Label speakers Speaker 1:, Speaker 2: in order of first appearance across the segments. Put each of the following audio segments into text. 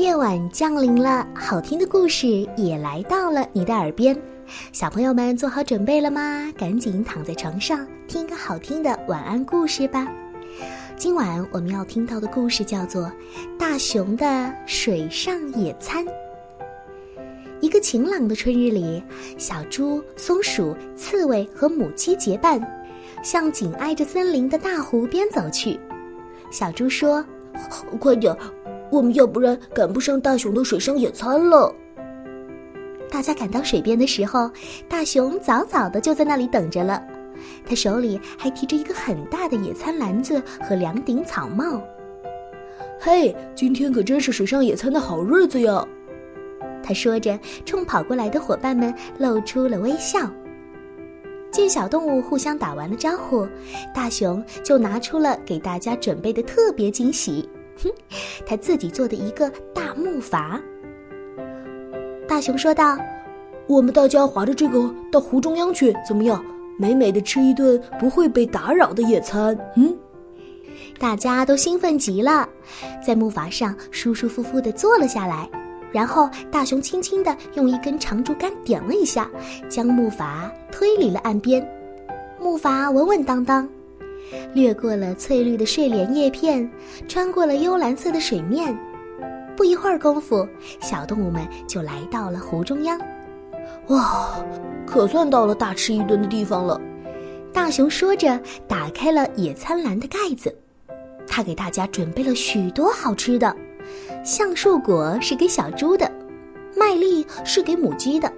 Speaker 1: 夜晚降临了，好听的故事也来到了你的耳边。小朋友们做好准备了吗？赶紧躺在床上听个好听的晚安故事吧。今晚我们要听到的故事叫做《大熊的水上野餐》。一个晴朗的春日里，小猪、松鼠、刺猬和母鸡结伴，向紧挨着森林的大湖边走去。小猪说：“
Speaker 2: 快点！”我们要不然赶不上大熊的水上野餐了。
Speaker 1: 大家赶到水边的时候，大熊早早的就在那里等着了，他手里还提着一个很大的野餐篮子和两顶草帽。
Speaker 2: 嘿，今天可真是水上野餐的好日子呀！
Speaker 1: 他说着，冲跑过来的伙伴们露出了微笑。见小动物互相打完了招呼，大熊就拿出了给大家准备的特别惊喜。哼，他自己做的一个大木筏。大熊说道：“
Speaker 2: 我们大家划着这个到湖中央去，怎么样？美美的吃一顿不会被打扰的野餐。”嗯，
Speaker 1: 大家都兴奋极了，在木筏上舒舒服服的坐了下来。然后大熊轻轻的用一根长竹竿点了一下，将木筏推离了岸边。木筏稳稳当当。掠过了翠绿的睡莲叶片，穿过了幽蓝色的水面，不一会儿功夫，小动物们就来到了湖中央。
Speaker 2: 哇，可算到了大吃一顿的地方了！
Speaker 1: 大熊说着，打开了野餐篮的盖子，他给大家准备了许多好吃的：橡树果是给小猪的，麦粒是给母鸡的，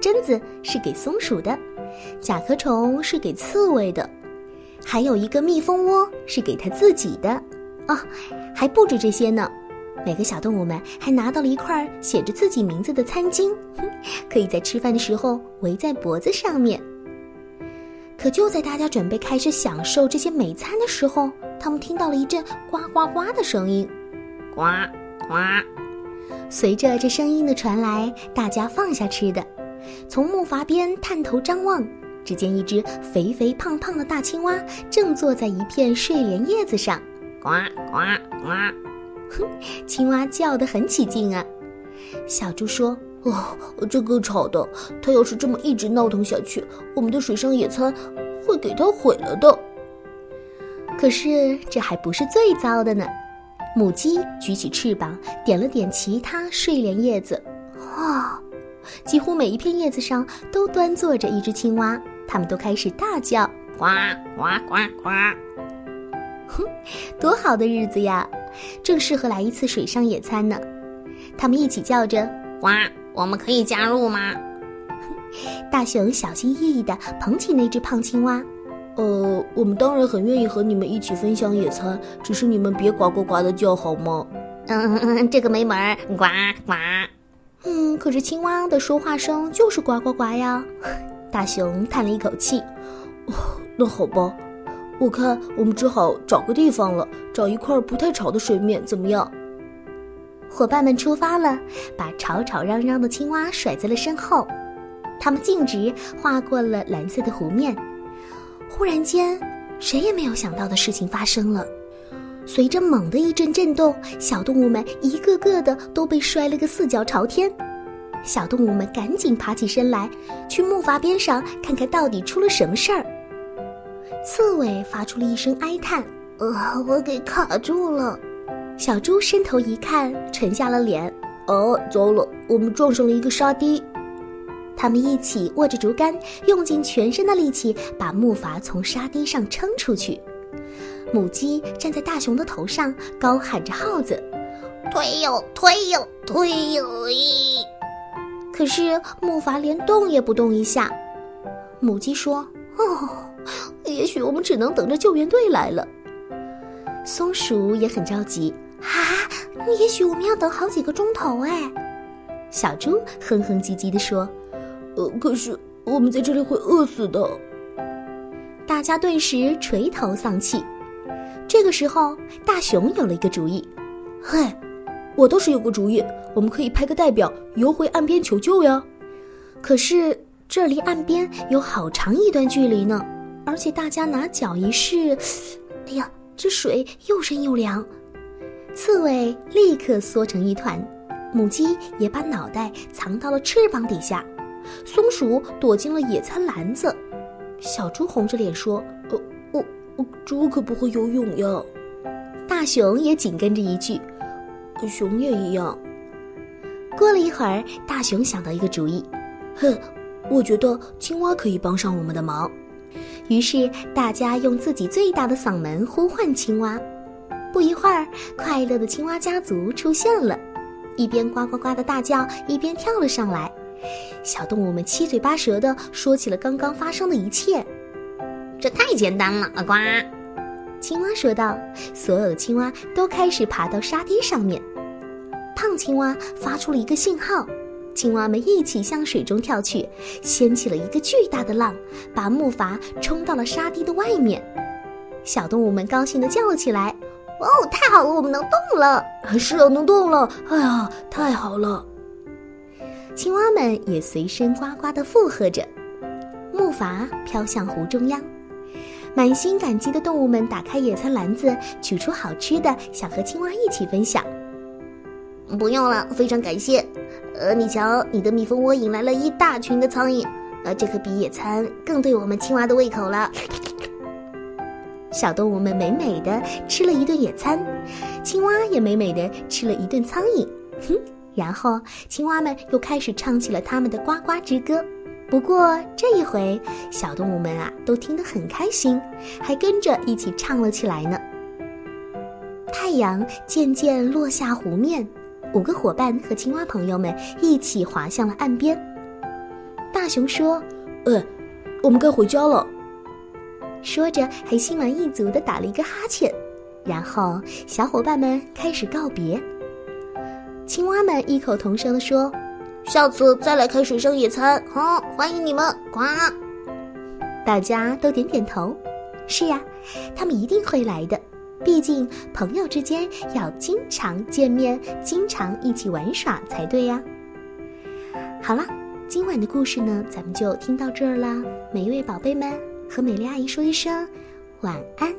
Speaker 1: 榛子是给松鼠的，甲壳虫是给刺猬的。还有一个蜜蜂窝是给他自己的，哦，还不止这些呢。每个小动物们还拿到了一块写着自己名字的餐巾，可以在吃饭的时候围在脖子上面。可就在大家准备开始享受这些美餐的时候，他们听到了一阵呱呱呱的声音，
Speaker 3: 呱呱。
Speaker 1: 随着这声音的传来，大家放下吃的，从木筏边探头张望。只见一只肥肥胖胖的大青蛙正坐在一片睡莲叶子上，
Speaker 3: 呱呱呱！
Speaker 1: 哼，青蛙叫得很起劲啊。小猪说：“
Speaker 2: 哦，这够吵的。它要是这么一直闹腾下去，我们的水上野餐会给它毁了的。”
Speaker 1: 可是这还不是最糟的呢。母鸡举起翅膀，点了点其他睡莲叶子，啊，几乎每一片叶子上都端坐着一只青蛙。他们都开始大叫，
Speaker 3: 呱呱呱呱！
Speaker 1: 哼，多好的日子呀，正适合来一次水上野餐呢。他们一起叫着，
Speaker 3: 呱，我们可以加入吗？
Speaker 1: 大熊小心翼翼地捧起那只胖青蛙，
Speaker 2: 呃，我们当然很愿意和你们一起分享野餐，只是你们别呱呱呱的叫好吗？
Speaker 3: 嗯，这个没门儿，呱呱。
Speaker 1: 嗯，可是青蛙的说话声就是呱呱呱呀。大熊叹了一口气，
Speaker 2: 哦，那好吧，我看我们只好找个地方了，找一块不太吵的水面，怎么样？
Speaker 1: 伙伴们出发了，把吵吵嚷嚷的青蛙甩在了身后。他们径直划过了蓝色的湖面。忽然间，谁也没有想到的事情发生了。随着猛的一阵震动，小动物们一个个的都被摔了个四脚朝天。小动物们赶紧爬起身来，去木筏边上看看到底出了什么事儿。刺猬发出了一声哀叹：“
Speaker 2: 呃，我给卡住了。”
Speaker 1: 小猪伸头一看，沉下了脸：“
Speaker 2: 哦，糟了，我们撞上了一个沙堤。”
Speaker 1: 他们一起握着竹竿，用尽全身的力气把木筏从沙堤上撑出去。母鸡站在大熊的头上，高喊着号子：“
Speaker 3: 推哟，推哟，推哟！”
Speaker 1: 可是木筏连动也不动一下，母鸡说：“哦，也许我们只能等着救援队来了。”松鼠也很着急：“啊，也许我们要等好几个钟头哎。”小猪哼哼唧唧地说：“
Speaker 2: 呃，可是我们在这里会饿死的。”
Speaker 1: 大家顿时垂头丧气。这个时候，大熊有了一个主意：“
Speaker 2: 嘿！”我倒是有个主意，我们可以派个代表游回岸边求救呀。
Speaker 1: 可是这离岸边有好长一段距离呢，而且大家拿脚一试，哎呀，这水又深又凉。刺猬立刻缩成一团，母鸡也把脑袋藏到了翅膀底下，松鼠躲进了野餐篮子。小猪红着脸说：“
Speaker 2: 呃，我我猪可不会游泳呀。”
Speaker 1: 大熊也紧跟着一句：“
Speaker 2: 熊也一样。”
Speaker 1: 过了一会儿，大熊想到一个主意：“
Speaker 2: 哼，我觉得青蛙可以帮上我们的忙。”
Speaker 1: 于是大家用自己最大的嗓门呼唤青蛙。不一会儿，快乐的青蛙家族出现了，一边呱呱呱的大叫，一边跳了上来。小动物们七嘴八舌的说起了刚刚发生的一切。
Speaker 3: 这太简单了，呱！
Speaker 1: 青蛙说道。所有的青蛙都开始爬到沙堤上面。胖青蛙发出了一个信号，青蛙们一起向水中跳去，掀起了一个巨大的浪，把木筏冲到了沙堤的外面。小动物们高兴地叫了起来：“
Speaker 3: 哦，太好了，我们能动了！
Speaker 2: 是啊，能动了！哎呀，太好了！”
Speaker 1: 青蛙们也随声呱呱地附和着。木筏飘向湖中央，满心感激的动物们打开野餐篮子，取出好吃的，想和青蛙一起分享。
Speaker 3: 不用了，非常感谢。呃，你瞧，你的蜜蜂窝引来了一大群的苍蝇，呃，这可比野餐更对我们青蛙的胃口了。
Speaker 1: 小动物们美美的吃了一顿野餐，青蛙也美美的吃了一顿苍蝇。哼。然后，青蛙们又开始唱起了他们的呱呱之歌。不过这一回，小动物们啊都听得很开心，还跟着一起唱了起来呢。太阳渐渐落下湖面，五个伙伴和青蛙朋友们一起滑向了岸边。大熊说：“
Speaker 2: 呃，我们该回家了。”
Speaker 1: 说着，还心满意足地打了一个哈欠。然后，小伙伴们开始告别。青蛙们异口同声地说：“
Speaker 3: 下次再来开水上野餐，好，欢迎你们！”呱，
Speaker 1: 大家都点点头。是呀，他们一定会来的。毕竟朋友之间要经常见面，经常一起玩耍才对呀。好了，今晚的故事呢，咱们就听到这儿啦。每一位宝贝们，和美丽阿姨说一声晚安。